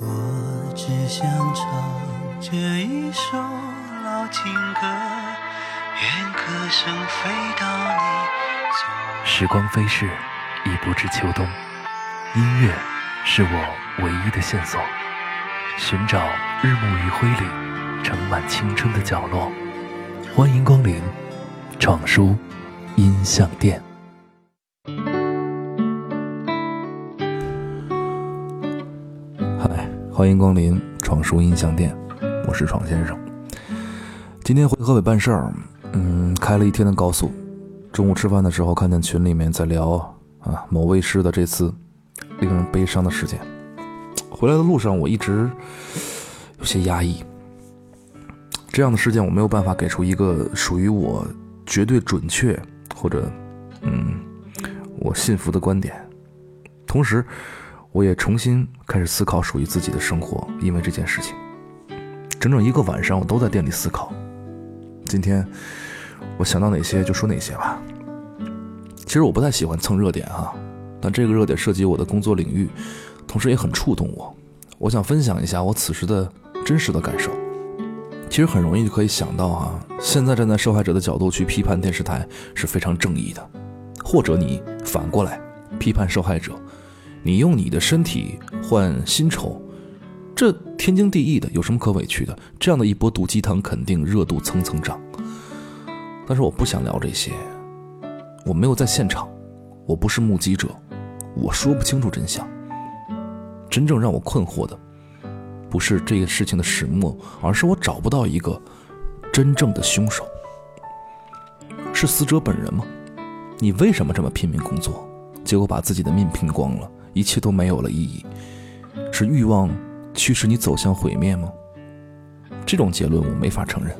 我只想唱这一首老情歌，愿歌声飞到你。时光飞逝，已不知秋冬。音乐是我唯一的线索，寻找日暮余晖里盛满青春的角落。欢迎光临闯书音像店。欢迎光临闯书音像店，我是闯先生。今天回河北办事儿，嗯，开了一天的高速。中午吃饭的时候，看见群里面在聊啊某卫视的这次令人悲伤的事件。回来的路上，我一直有些压抑。这样的事件，我没有办法给出一个属于我绝对准确或者嗯我信服的观点。同时，我也重新开始思考属于自己的生活，因为这件事情，整整一个晚上我都在店里思考。今天我想到哪些就说哪些吧。其实我不太喜欢蹭热点哈，但这个热点涉及我的工作领域，同时也很触动我。我想分享一下我此时的真实的感受。其实很容易就可以想到哈，现在站在受害者的角度去批判电视台是非常正义的，或者你反过来批判受害者，你用你的身体换薪酬，这天经地义的，有什么可委屈的？这样的一波毒鸡汤肯定热度蹭蹭涨。但是我不想聊这些，我没有在现场，我不是目击者，我说不清楚真相。真正让我困惑的。不是这个事情的始末，而是我找不到一个真正的凶手。是死者本人吗？你为什么这么拼命工作，结果把自己的命拼光了，一切都没有了意义？是欲望驱使你走向毁灭吗？这种结论我没法承认，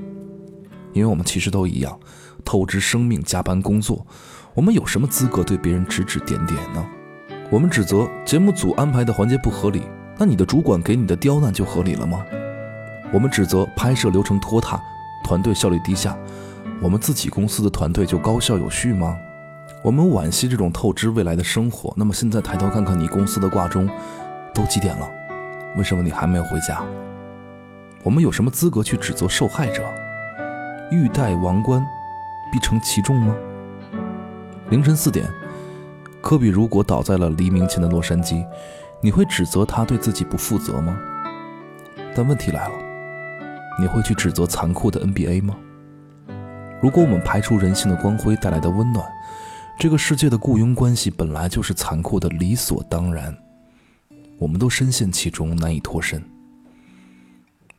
因为我们其实都一样，透支生命，加班工作，我们有什么资格对别人指指点点呢？我们指责节目组安排的环节不合理。那你的主管给你的刁难就合理了吗？我们指责拍摄流程拖沓，团队效率低下，我们自己公司的团队就高效有序吗？我们惋惜这种透支未来的生活。那么现在抬头看看你公司的挂钟，都几点了？为什么你还没有回家？我们有什么资格去指责受害者？欲戴王冠，必承其重吗？凌晨四点，科比如果倒在了黎明前的洛杉矶。你会指责他对自己不负责吗？但问题来了，你会去指责残酷的 NBA 吗？如果我们排除人性的光辉带来的温暖，这个世界的雇佣关系本来就是残酷的，理所当然。我们都深陷其中，难以脱身。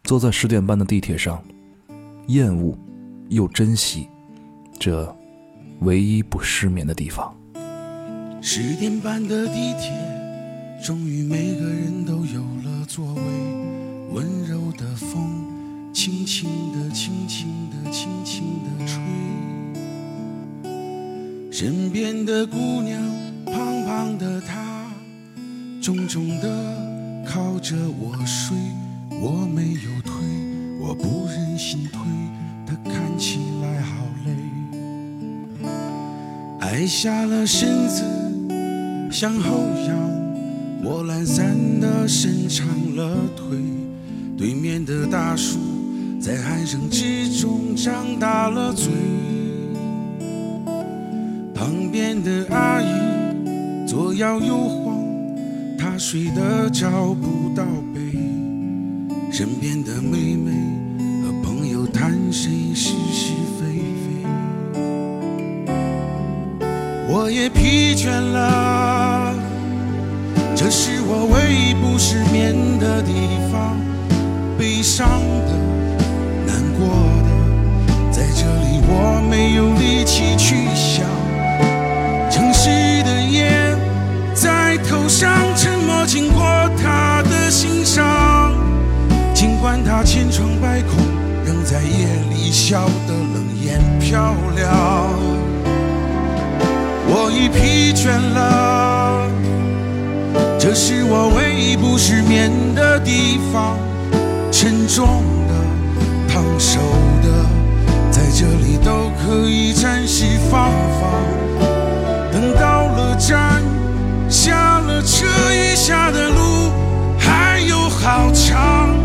坐在十点半的地铁上，厌恶又珍惜这唯一不失眠的地方。十点半的地铁。终于每个人都有了座位，温柔的风，轻轻地、轻轻地、轻轻地吹。身边的姑娘，胖胖的她，重重的靠着我睡。我没有推，我不忍心推，她看起来好累。矮下了身子，向后仰。我懒散的伸长了腿，对面的大叔在鼾声之中张大了嘴，的阿姨左摇右晃，她睡得找不到北，身边的妹妹和朋友谈谁是是非非，我也疲倦了。这是我唯一不失眠的地方，悲伤的、难过的，在这里我没有力气去想。笑得冷眼漂亮。我已疲倦了。这是我唯一不失眠的地方，沉重的、烫手的，在这里都可以暂时放放。等到了站，下了车，余下的路还有好长。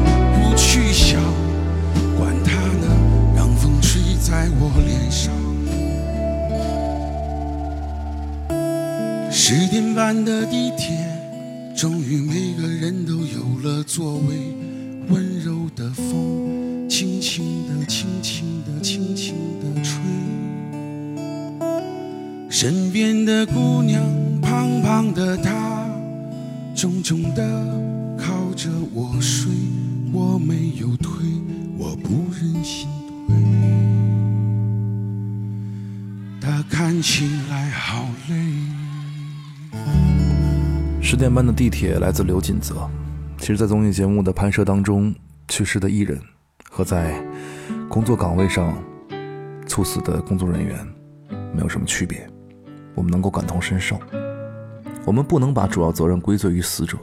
在我脸上。十点半的地铁，终于每个人都有了座位。温柔的风，轻轻地、轻轻地、轻轻地吹。身边的姑娘，胖胖的她，重重地靠着我睡。我没有推，我不忍心看起来好累。十点半的地铁来自刘锦泽。其实，在综艺节目的拍摄当中，去世的艺人和在工作岗位上猝死的工作人员没有什么区别。我们能够感同身受。我们不能把主要责任归罪于死者。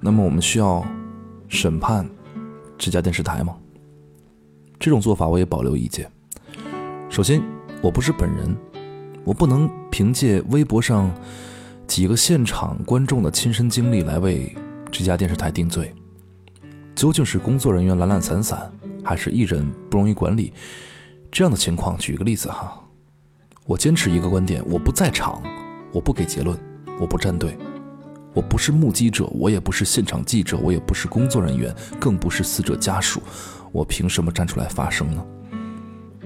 那么，我们需要审判这家电视台吗？这种做法我也保留意见。首先，我不是本人，我不能凭借微博上几个现场观众的亲身经历来为。这家电视台定罪，究竟是工作人员懒懒散散，还是艺人不容易管理？这样的情况，举个例子哈，我坚持一个观点：我不在场，我不给结论，我不站队，我不是目击者，我也不是现场记者，我也不是工作人员，更不是死者家属，我凭什么站出来发声呢？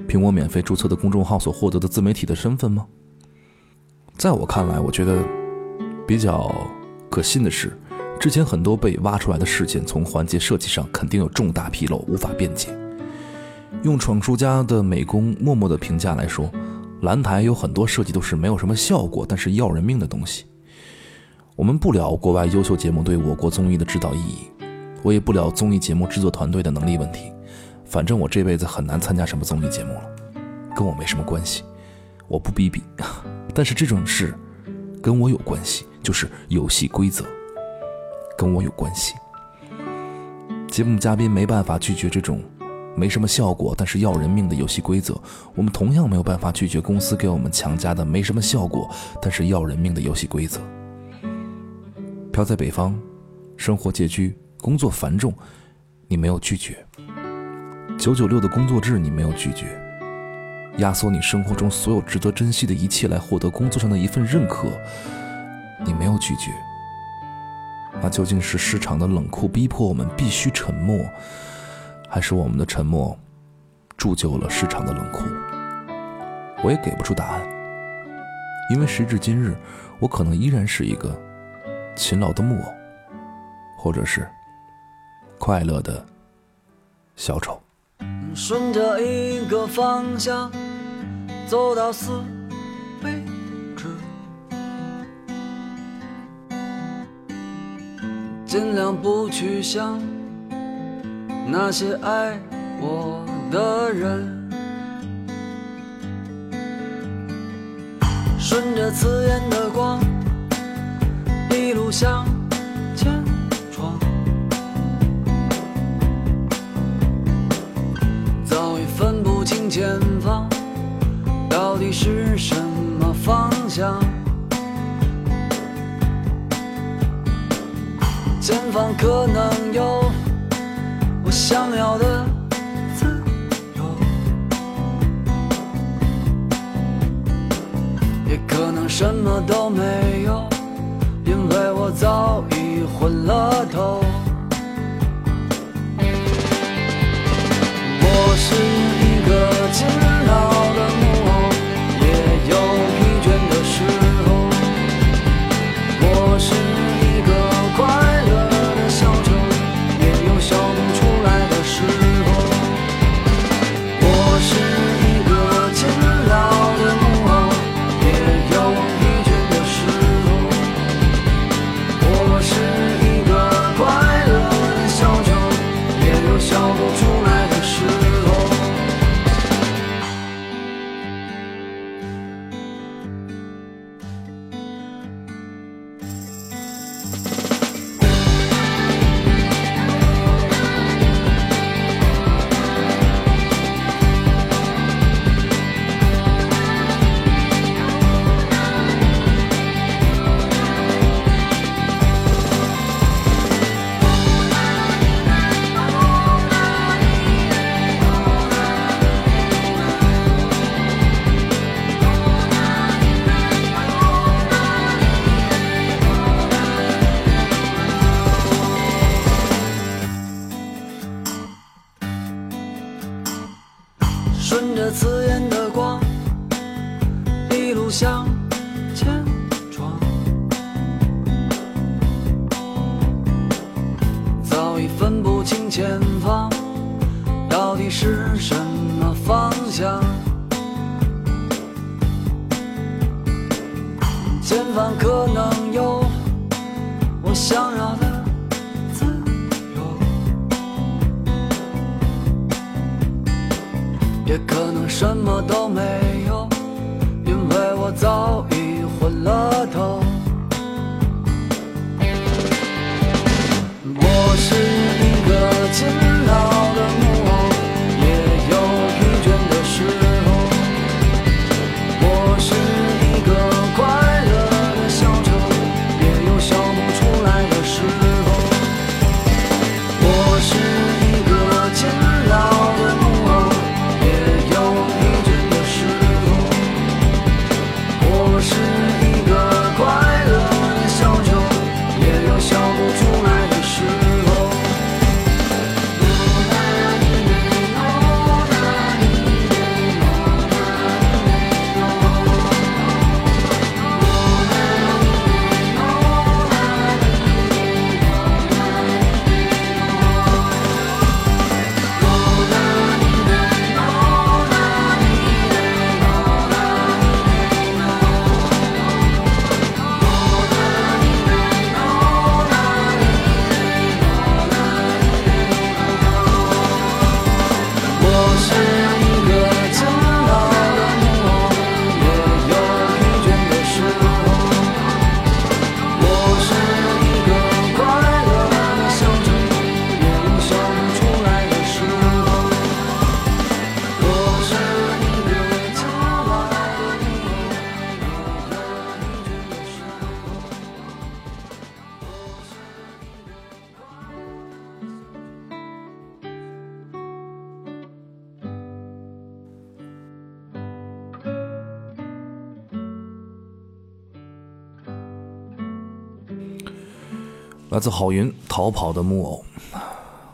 凭我免费注册的公众号所获得的自媒体的身份吗？在我看来，我觉得比较可信的是。之前很多被挖出来的事件，从环节设计上肯定有重大纰漏，无法辩解。用闯叔家的美工默默的评价来说，蓝台有很多设计都是没有什么效果，但是要人命的东西。我们不聊国外优秀节目对我国综艺的指导意义，我也不聊综艺节目制作团队的能力问题。反正我这辈子很难参加什么综艺节目了，跟我没什么关系。我不逼逼，但是这种事跟我有关系，就是游戏规则。跟我有关系。节目嘉宾没办法拒绝这种没什么效果但是要人命的游戏规则，我们同样没有办法拒绝公司给我们强加的没什么效果但是要人命的游戏规则。飘在北方，生活拮据，工作繁重，你没有拒绝；九九六的工作制你没有拒绝；压缩你生活中所有值得珍惜的一切来获得工作上的一份认可，你没有拒绝。那究竟是市场的冷酷逼迫我们必须沉默，还是我们的沉默铸就了市场的冷酷？我也给不出答案，因为时至今日，我可能依然是一个勤劳的木偶，或者是快乐的小丑。顺着一个方向走到死为尽量不去想那些爱我的人，顺着刺眼的前方到底是什么方向。前方可能有我想要的自由，也可能什么都没有，因为我早已昏了头。向前闯。早已分不清前方到底是什么方向？前方可能有我想要的来自郝云，逃跑的木偶。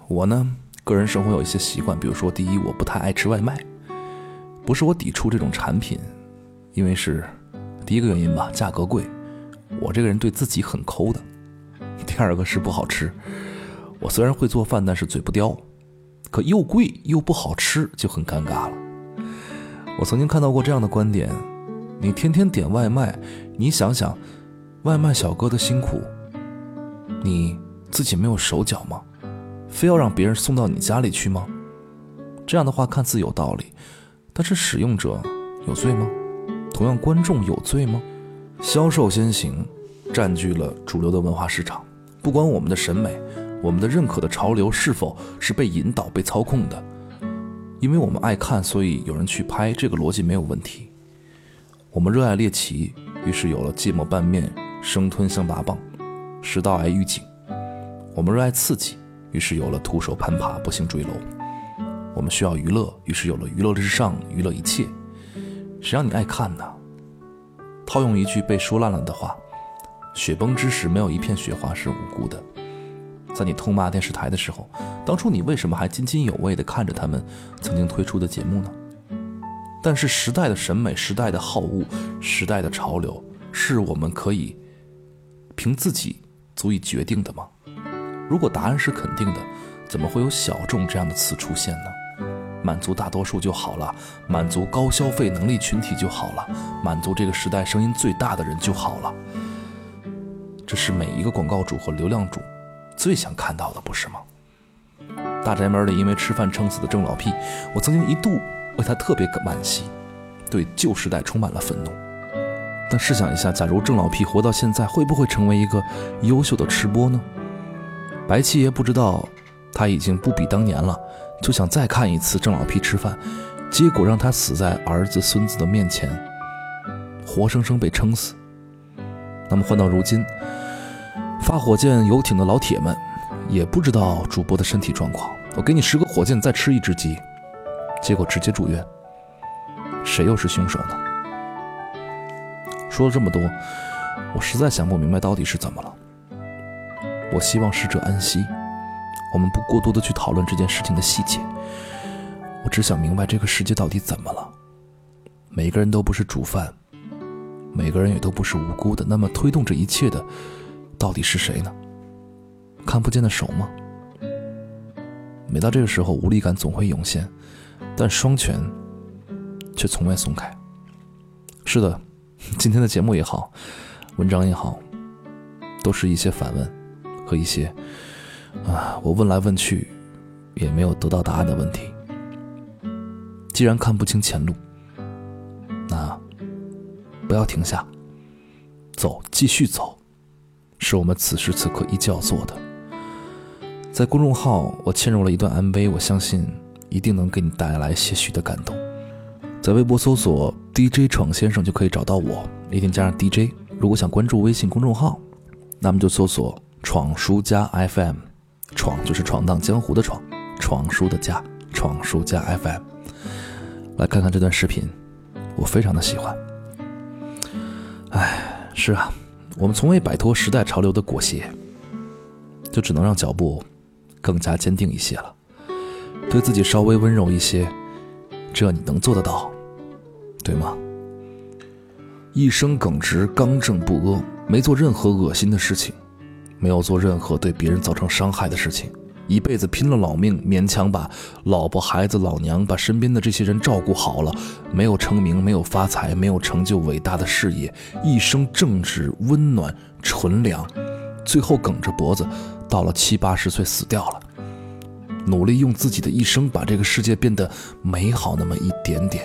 我呢，个人生活有一些习惯，比如说，第一，我不太爱吃外卖，不是我抵触这种产品，因为是第一个原因吧，价格贵，我这个人对自己很抠的。第二个是不好吃，我虽然会做饭，但是嘴不刁，可又贵又不好吃，就很尴尬了。我曾经看到过这样的观点：你天天点外卖，你想想，外卖小哥的辛苦。你自己没有手脚吗？非要让别人送到你家里去吗？这样的话看似有道理，但是使用者有罪吗？同样，观众有罪吗？销售先行，占据了主流的文化市场。不管我们的审美，我们的认可的潮流是否是被引导、被操控的，因为我们爱看，所以有人去拍，这个逻辑没有问题。我们热爱猎奇，于是有了芥末拌面、生吞象拔蚌。食道癌预警，我们热爱刺激，于是有了徒手攀爬、不幸坠楼。我们需要娱乐，于是有了娱乐至上、娱乐一切。谁让你爱看呢？套用一句被说烂了的话：“雪崩之时，没有一片雪花是无辜的。”在你痛骂电视台的时候，当初你为什么还津津有味地看着他们曾经推出的节目呢？但是时代的审美、时代的好恶、时代的潮流，是我们可以凭自己。足以决定的吗？如果答案是肯定的，怎么会有小众这样的词出现呢？满足大多数就好了，满足高消费能力群体就好了，满足这个时代声音最大的人就好了。这是每一个广告主和流量主最想看到的，不是吗？大宅门里因为吃饭撑死的郑老屁，我曾经一度为他特别惋惜，对旧时代充满了愤怒。但试想一下，假如郑老屁活到现在，会不会成为一个优秀的吃播呢？白七爷不知道，他已经不比当年了，就想再看一次郑老屁吃饭，结果让他死在儿子孙子的面前，活生生被撑死。那么换到如今，发火箭游艇的老铁们也不知道主播的身体状况，我给你十个火箭，再吃一只鸡，结果直接住院，谁又是凶手呢？说了这么多，我实在想不明白到底是怎么了。我希望逝者安息，我们不过多的去讨论这件事情的细节。我只想明白这个世界到底怎么了。每个人都不是主犯，每个人也都不是无辜的。那么推动这一切的，到底是谁呢？看不见的手吗？每到这个时候，无力感总会涌现，但双拳却从未松开。是的，今天的节目也好，文章也好，都是一些反问和一些啊，我问来问去也没有得到答案的问题。既然看不清前路，那不要停下，走，继续走，是我们此时此刻依旧要做的。在公众号，我嵌入了一段 MV，我相信一定能给你带来些许的感动。在微博搜索 DJ 闯先生就可以找到我，一定加上 DJ。如果想关注微信公众号，那么就搜索“闯书家 FM”，闯就是闯荡江湖的闯，闯书的家，闯书家 FM。来看看这段视频，我非常的喜欢。哎，是啊，我们从未摆脱时代潮流的裹挟，就只能让脚步更加坚定一些了，对自己稍微温柔一些，这你能做得到，对吗？一生耿直、刚正不阿，没做任何恶心的事情，没有做任何对别人造成伤害的事情。一辈子拼了老命，勉强把老婆、孩子、老娘，把身边的这些人照顾好了，没有成名，没有发财，没有成就伟大的事业，一生正直、温暖、纯良，最后梗着脖子，到了七八十岁死掉了。努力用自己的一生把这个世界变得美好那么一点点。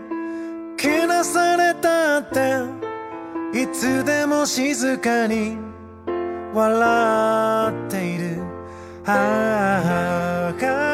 けなされたっていつでも静かに笑っている。ああ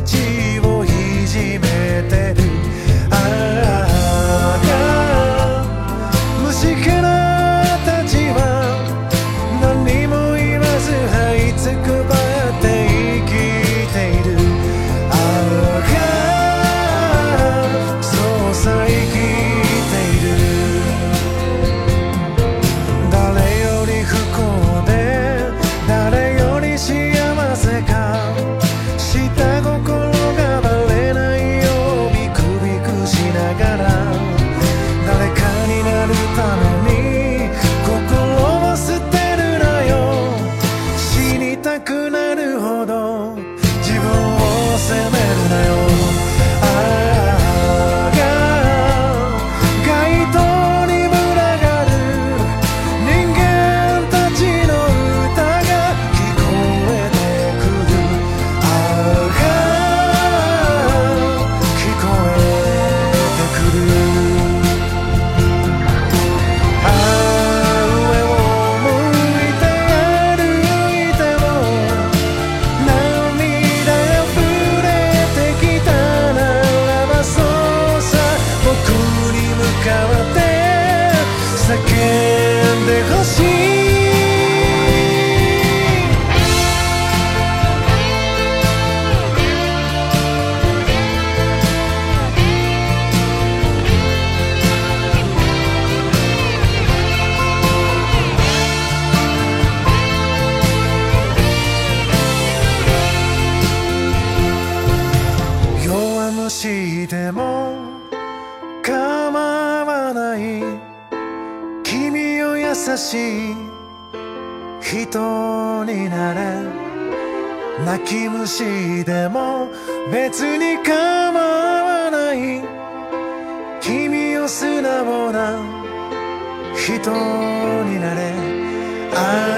diante I